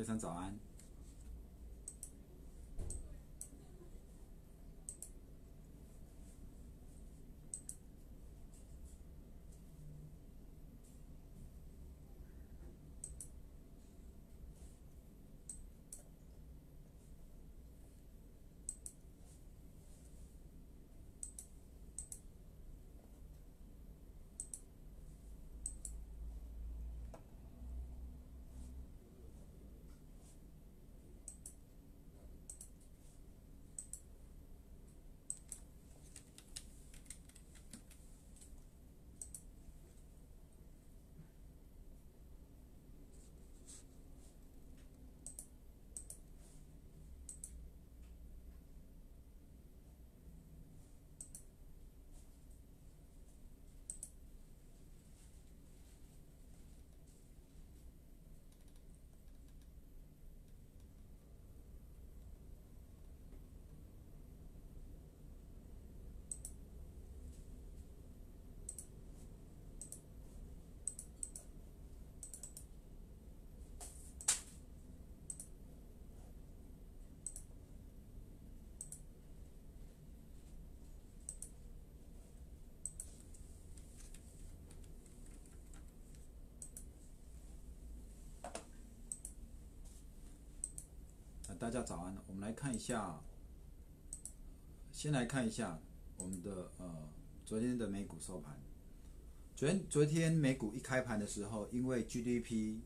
非常早安。大家早安，我们来看一下，先来看一下我们的呃昨天的美股收盘。昨天昨天美股一开盘的时候，因为 GDP、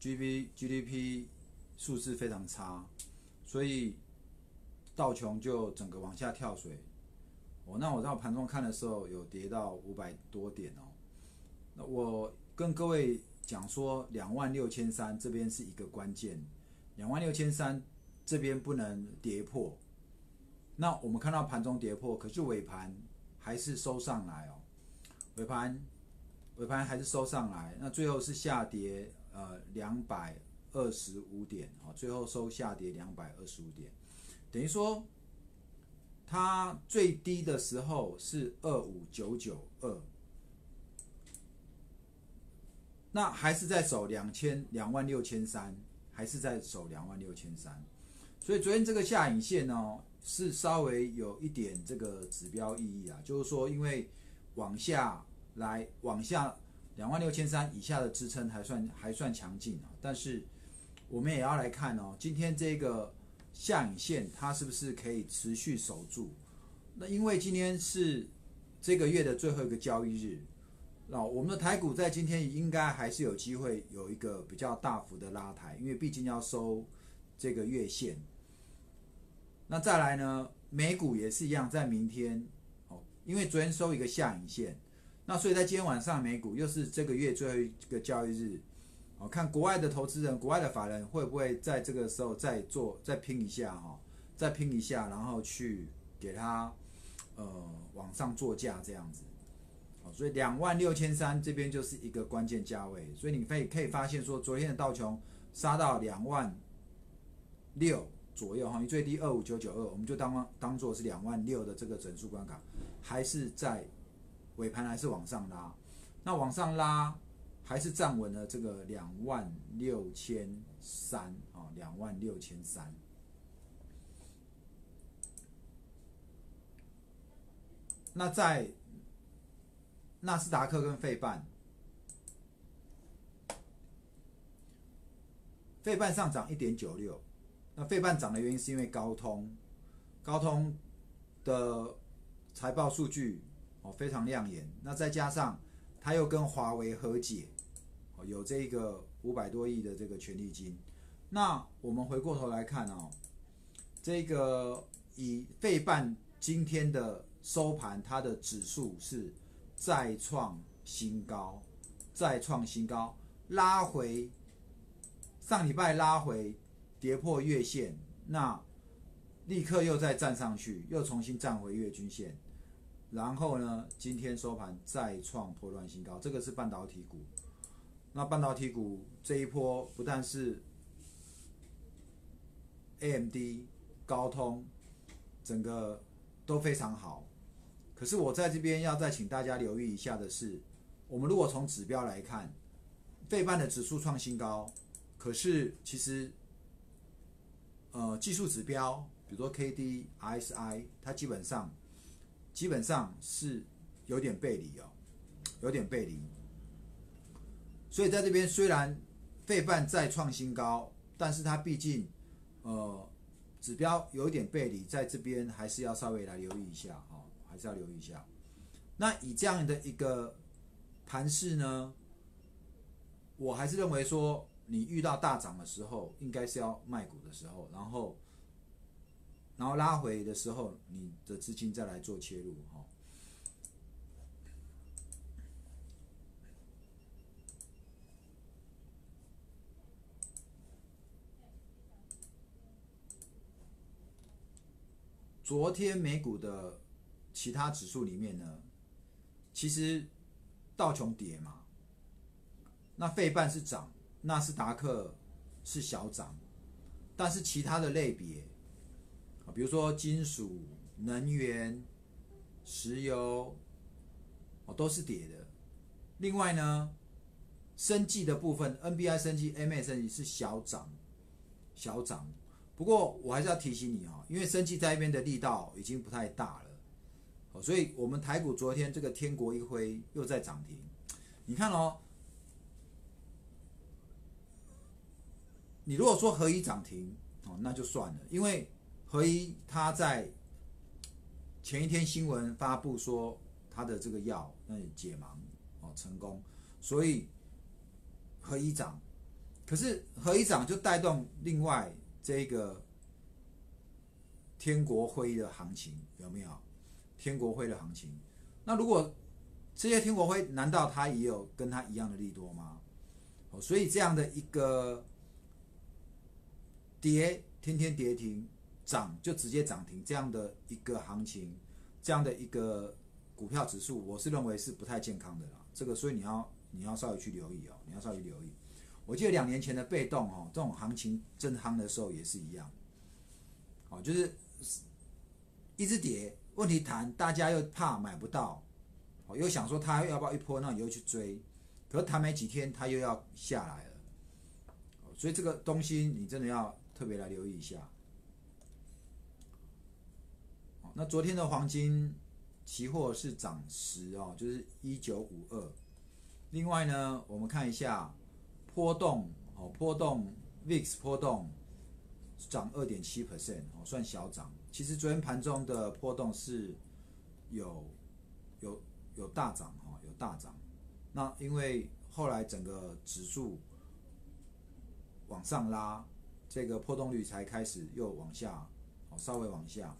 GDP、GDP 数字非常差，所以道琼就整个往下跳水。哦，那我在盘中看的时候有跌到五百多点哦。那我跟各位讲说，两万六千三这边是一个关键。两万六千三这边不能跌破，那我们看到盘中跌破，可是尾盘还是收上来哦。尾盘尾盘还是收上来，那最后是下跌呃两百二十五点。哦，最后收下跌两百二十五点，等于说它最低的时候是二五九九二，那还是在走两千两万六千三。还是在守两万六千三，所以昨天这个下影线呢，是稍微有一点这个指标意义啊，就是说因为往下来往下两万六千三以下的支撑还算还算强劲啊，但是我们也要来看哦，今天这个下影线它是不是可以持续守住？那因为今天是这个月的最后一个交易日。那我们的台股在今天应该还是有机会有一个比较大幅的拉抬，因为毕竟要收这个月线。那再来呢，美股也是一样，在明天哦，因为昨天收一个下影线，那所以在今天晚上美股又是这个月最后一个交易日，哦，看国外的投资人、国外的法人会不会在这个时候再做、再拼一下哈，再拼一下，然后去给他呃往上做价这样子。所以两万六千三这边就是一个关键价位，所以你可以可以发现说，昨天的道琼杀到两万六左右哈，你最低二五九九二，我们就当当做是两万六的这个整数关卡，还是在尾盘还是往上拉，那往上拉还是站稳了这个两万六千三啊，两万六千三，那在。纳斯达克跟费半，费半上涨一点九六，那费半涨的原因是因为高通，高通的财报数据哦非常亮眼，那再加上它又跟华为和解，有这个五百多亿的这个权利金，那我们回过头来看哦，这个以费半今天的收盘，它的指数是。再创新高，再创新高，拉回上礼拜拉回跌破月线，那立刻又再站上去，又重新站回月均线，然后呢，今天收盘再创破乱新高，这个是半导体股。那半导体股这一波不但是 AMD、高通，整个都非常好。可是我在这边要再请大家留意一下的是，我们如果从指标来看，费半的指数创新高，可是其实，呃，技术指标，比如说 K D I S I，它基本上基本上是有点背离哦，有点背离。所以在这边虽然费半再创新高，但是它毕竟呃指标有点背离，在这边还是要稍微来留意一下哦，还是要留意一下。那以这样的一个盘势呢，我还是认为说，你遇到大涨的时候，应该是要卖股的时候，然后然后拉回的时候，你的资金再来做切入哈。昨天美股的其他指数里面呢，其实道琼跌嘛，那费半是涨，纳斯达克是小涨，但是其他的类别啊，比如说金属、能源、石油哦，都是跌的。另外呢，生计的部分，NBI 生计、MA 生计是小涨，小涨。不过我还是要提醒你哈，因为生计在一边的力道已经不太大了，所以我们台股昨天这个天国一辉又在涨停。你看哦，你如果说合一涨停哦，那就算了，因为合一他在前一天新闻发布说他的这个药那解盲哦成功，所以合一涨，可是合一涨就带动另外。这个天国辉的行情有没有？天国辉的行情，那如果这些天国辉，难道他也有跟他一样的利多吗？哦，所以这样的一个跌，天天跌停，涨就直接涨停，这样的一个行情，这样的一个股票指数，我是认为是不太健康的啦。这个，所以你要你要稍微去留意哦，你要稍微留意。我记得两年前的被动哦，这种行情正夯的时候也是一样，哦，就是一直跌，问题谈，大家又怕买不到，哦，又想说他要不要一波，那你又去追，可是谈没几天，他又要下来了，所以这个东西你真的要特别来留意一下。那昨天的黄金期货是涨十哦，就是一九五二。另外呢，我们看一下。波动哦，波动，VIX 波动涨二点七 percent 哦，算小涨。其实昨天盘中的波动是有有有大涨哈，有大涨。那因为后来整个指数往上拉，这个波动率才开始又往下哦，稍微往下。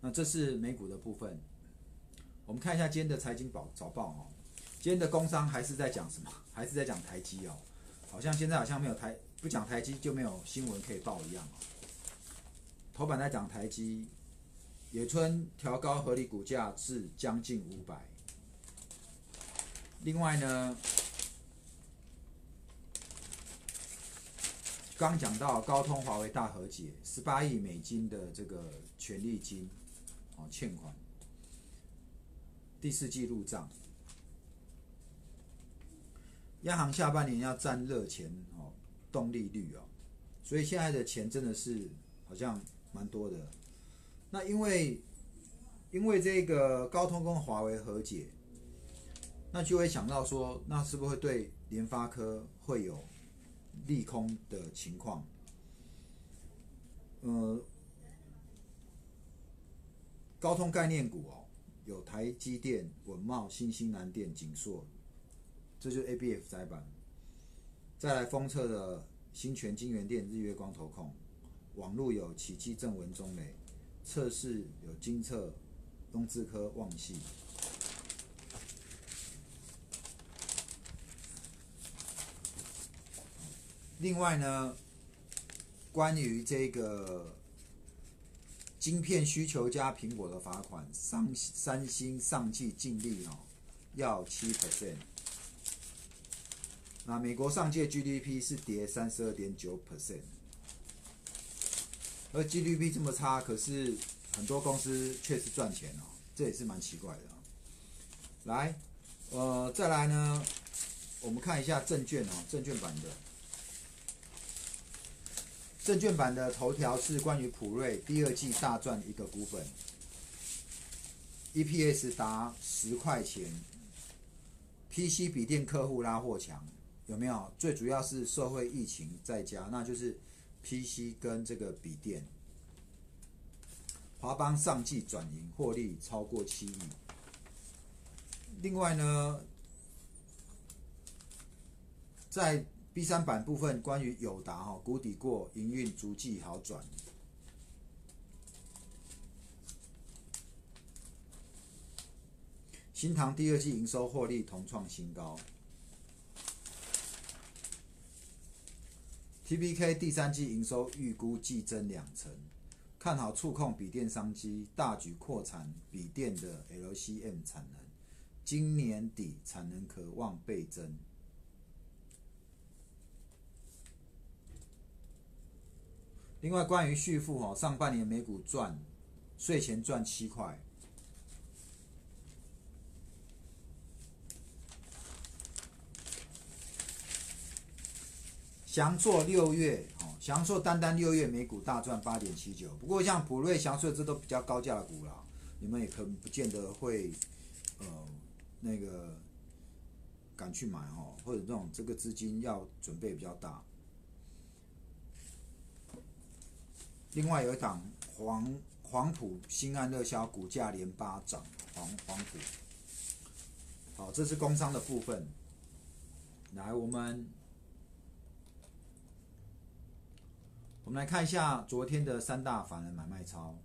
那这是美股的部分，我们看一下今天的财经报早报哦。今天的工商还是在讲什么？还是在讲台积哦，好像现在好像没有台不讲台积就没有新闻可以报一样哦。头版在讲台积，野村调高合理股价至将近五百。另外呢，刚讲到高通华为大和解，十八亿美金的这个权利金哦欠款，第四季入账。央行下半年要占热钱哦，动利率哦，所以现在的钱真的是好像蛮多的。那因为因为这个高通跟华为和解，那就会想到说，那是不是会对联发科会有利空的情况？呃，高通概念股哦，有台积电、文茂、新兴南电、景硕。这就是 A B F 窄板，再来封测的新泉金源电、日月光投控，网络有奇迹正文中磊，测试有金测、东智科、旺系。另外呢，关于这个晶片需求加苹果的罚款，三三星上季净利哦要七 percent。那美国上届 GDP 是跌三十二点九 percent，而 GDP 这么差，可是很多公司确实赚钱哦，这也是蛮奇怪的。来，呃，再来呢，我们看一下证券哦，证券版的。证券版的头条是关于普瑞第二季大赚一个股本，EPS 达十块钱，PC 笔电客户拉货强，有没有？最主要是社会疫情在家，那就是 PC 跟这个笔电。华邦上季转盈，获利超过七亿。另外呢，在 B 三版部分，关于友达哈谷底过，营运逐季好转。新唐第二季营收获利同创新高。TPK 第三季营收预估季增两成，看好触控笔电商机，大举扩产笔电的 LCM 产能，今年底产能可望倍增。另外，关于续付哦，上半年每股赚税前赚七块。祥硕六月哦，祥硕单单六月每股大赚八点七九。不过像普瑞、祥硕这都比较高价的股了，你们也可能不见得会呃那个敢去买哦，或者这种这个资金要准备比较大。另外有一档黄黄埔新安热销，股价连八涨，黄黄埔。好，这是工商的部分。来，我们我们来看一下昨天的三大法人买卖超。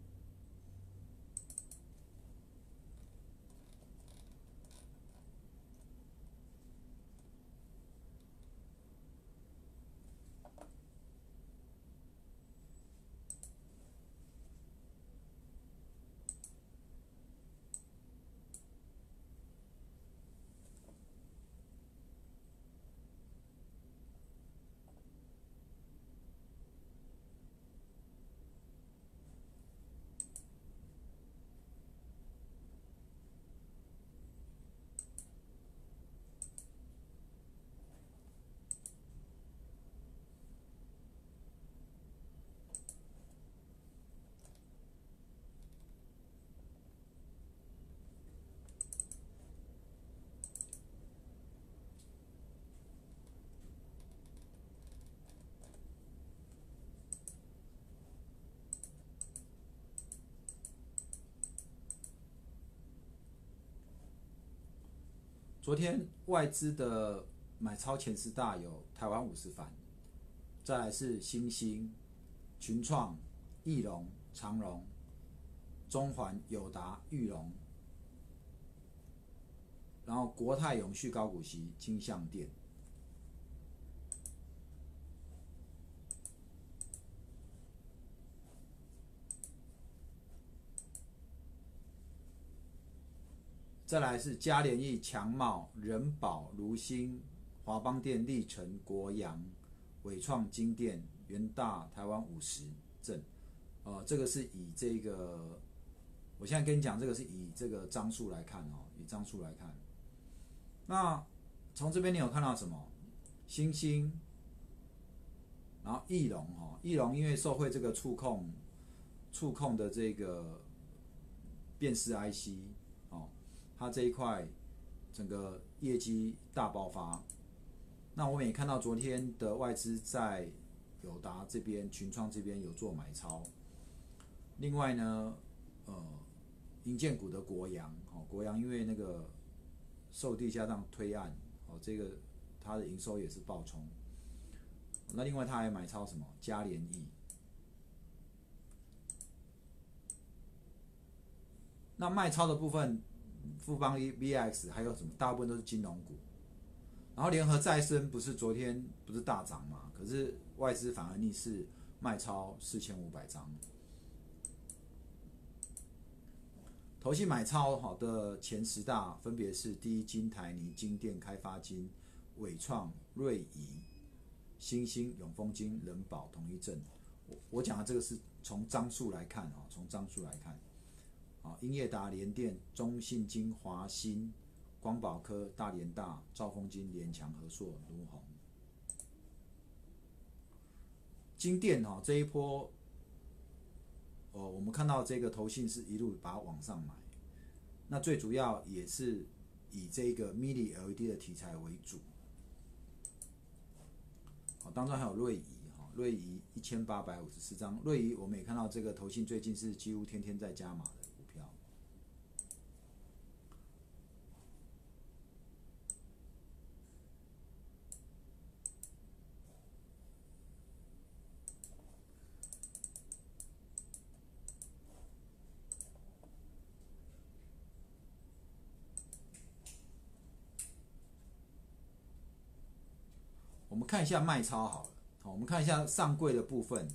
昨天外资的买超前十大有台湾五十番，再来是新兴、群创、翼龙、长荣、中环、友达、裕隆，然后国泰永续高股息、金相店。再来是嘉联益、强茂、人保、如新、华邦电、立成、国阳、伟创、金电、元大、台湾五十正，呃，这个是以这个，我现在跟你讲，这个是以这个张数来看哦，以张数来看。那从这边你有看到什么？星星，然后翼龙哈，翼龙因为受惠这个触控，触控的这个辨识 IC。它这一块整个业绩大爆发，那我们也看到昨天的外资在友达这边、群创这边有做买超。另外呢，呃，银建股的国阳，哦，国阳因为那个受地加上推案，哦，这个它的营收也是爆冲。那另外他还买超什么？嘉联益。那卖超的部分。富邦 VX 还有什么？大部分都是金融股，然后联合再生不是昨天不是大涨嘛？可是外资反而逆势卖超四千五百张，投信买超好的前十大分别是第一金台泥、金电开发金、伟创、瑞仪、新兴、永丰金、人保、统一证。我我讲的这个是从张数来看从张数来看。啊英业达、联电、中信金、华新、光宝科、大连大、兆丰金、联强、和硕、卢鸿。金店哈这一波，哦，我们看到这个头信是一路把它往上买，那最主要也是以这个 mini LED 的题材为主。好，当中还有瑞仪哈，瑞仪一千八百五十四张，瑞仪我们也看到这个头信最近是几乎天天在加码的。我看一下卖超好了，好，我们看一下上柜的部分，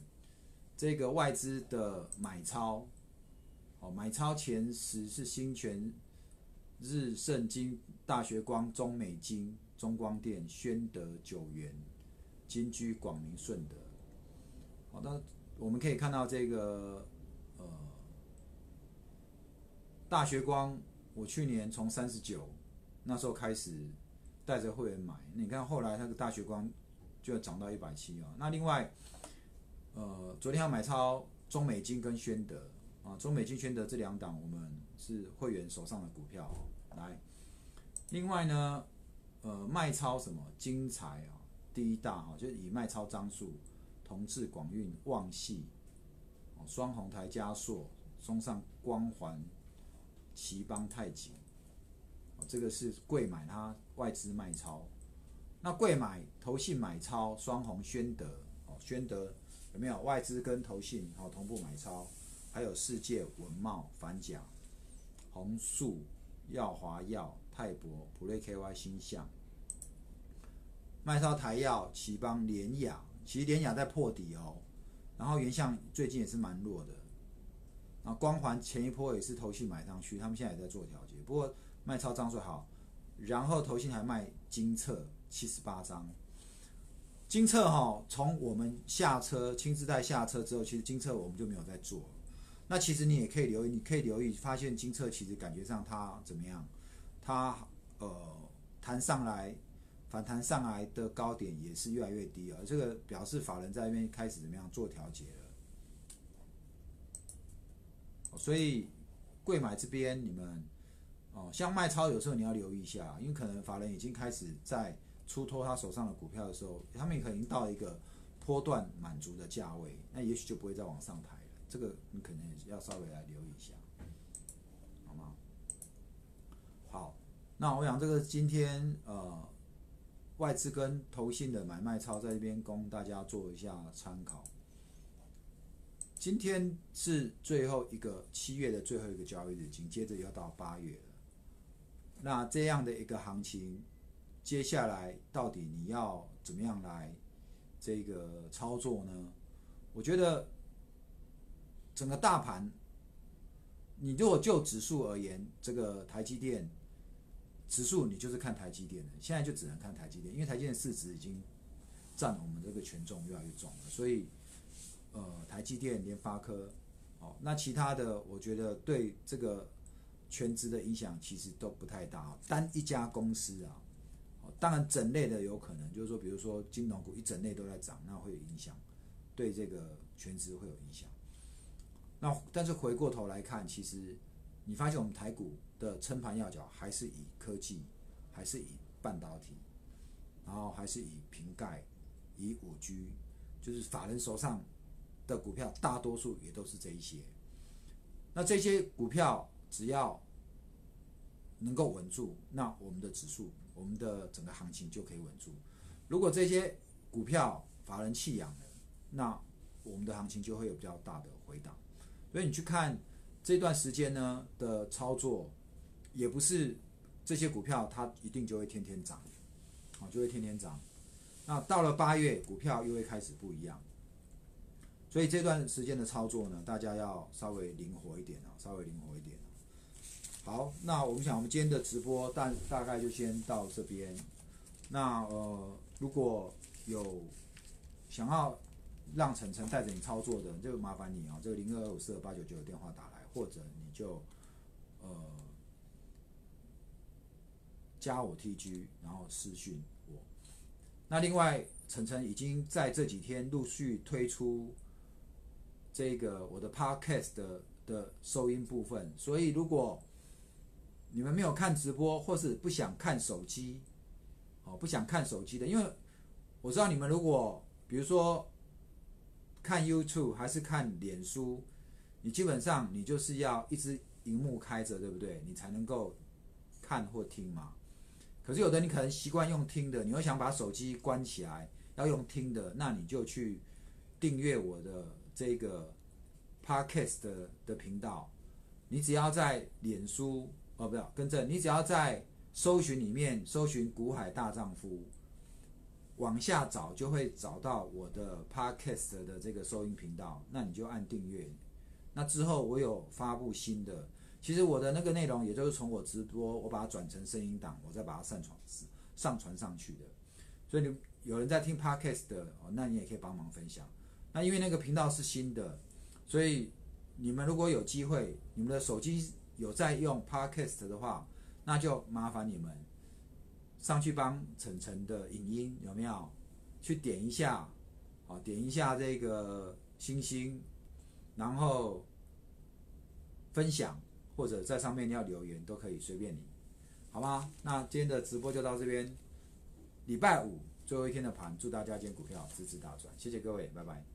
这个外资的买超，哦，买超前十是新泉、日盛金、大学光、中美金、中光电、宣德、九元、金居、广明、顺德。好，那我们可以看到这个，呃，大学光，我去年从三十九那时候开始。带着会员买，你看后来那个大学光就要涨到一百七啊。那另外，呃，昨天要买超中美金跟宣德啊，中美金、宣德这两档我们是会员手上的股票来。另外呢，呃，卖超什么精彩啊，第一大哈，就是以卖超张数，同志广运、旺系、双红台加硕、松上光环、奇邦太极。这个是贵买，它外资卖超，那贵买投信买超，双红宣德哦，宣德有没有外资跟投信哦同步买超？还有世界文茂、反甲、红树、耀华药、泰博、普瑞 KY 星象，卖超台药、奇邦、联雅，其实联雅在破底哦，然后原相最近也是蛮弱的，啊光环前一波也是投信买上去，他们现在也在做调节，不过。卖超张数好，然后投信还卖金策七十八张，金策哈，从我们下车亲自带下车之后，其实金策我们就没有在做。那其实你也可以留意，你可以留意发现金策其实感觉上它怎么样？它呃弹上来反弹上来的高点也是越来越低啊，这个表示法人在那边开始怎么样做调节了。所以贵买这边你们。哦，像卖超有时候你要留意一下，因为可能法人已经开始在出脱他手上的股票的时候，他们可能到一个波段满足的价位，那也许就不会再往上抬了。这个你可能要稍微来留意一下，好吗？好，那我想这个今天呃外资跟投信的买卖超在这边供大家做一下参考。今天是最后一个七月的最后一个交易日，紧接着要到八月了。那这样的一个行情，接下来到底你要怎么样来这个操作呢？我觉得整个大盘，你如果就指数而言，这个台积电指数你就是看台积电的，现在就只能看台积电，因为台积电市值已经占了我们这个权重越来越重了，所以呃，台积电、联发科，哦，那其他的我觉得对这个。全职的影响其实都不太大，单一家公司啊，当然整类的有可能，就是说，比如说金融股一整类都在涨，那会有影响，对这个全职会有影响。那但是回过头来看，其实你发现我们台股的撑盘要角还是以科技，还是以半导体，然后还是以瓶盖，以五 G，就是法人手上的股票大多数也都是这一些。那这些股票。只要能够稳住，那我们的指数，我们的整个行情就可以稳住。如果这些股票法人弃养了，那我们的行情就会有比较大的回档。所以你去看这段时间呢的操作，也不是这些股票它一定就会天天涨，啊，就会天天涨。那到了八月，股票又会开始不一样。所以这段时间的操作呢，大家要稍微灵活一点啊，稍微灵活一点。好，那我们想，我们今天的直播大大概就先到这边。那呃，如果有想要让晨晨带着你操作的，就麻烦你啊，这个零二二五四二八九九的电话打来，或者你就呃加我 TG，然后私讯我。那另外，晨晨已经在这几天陆续推出这个我的 Podcast 的的收音部分，所以如果你们没有看直播，或是不想看手机，哦，不想看手机的，因为我知道你们如果比如说看 YouTube 还是看脸书，你基本上你就是要一直荧幕开着，对不对？你才能够看或听嘛。可是有的你可能习惯用听的，你又想把手机关起来，要用听的，那你就去订阅我的这个 Podcast 的频道。你只要在脸书哦，不要跟着，你只要在搜寻里面搜寻“古海大丈夫”，往下找就会找到我的 Podcast 的这个收音频道，那你就按订阅。那之后我有发布新的，其实我的那个内容也就是从我直播，我把它转成声音档，我再把它上传上传上去的。所以你有人在听 podcast 的，那你也可以帮忙分享。那因为那个频道是新的，所以你们如果有机会，你们的手机有在用 podcast 的话，那就麻烦你们上去帮晨晨的影音有没有去点一下，好点一下这个星星。然后分享或者在上面要留言都可以随便你，好吗？那今天的直播就到这边，礼拜五最后一天的盘，祝大家今天股票支持大赚，谢谢各位，拜拜。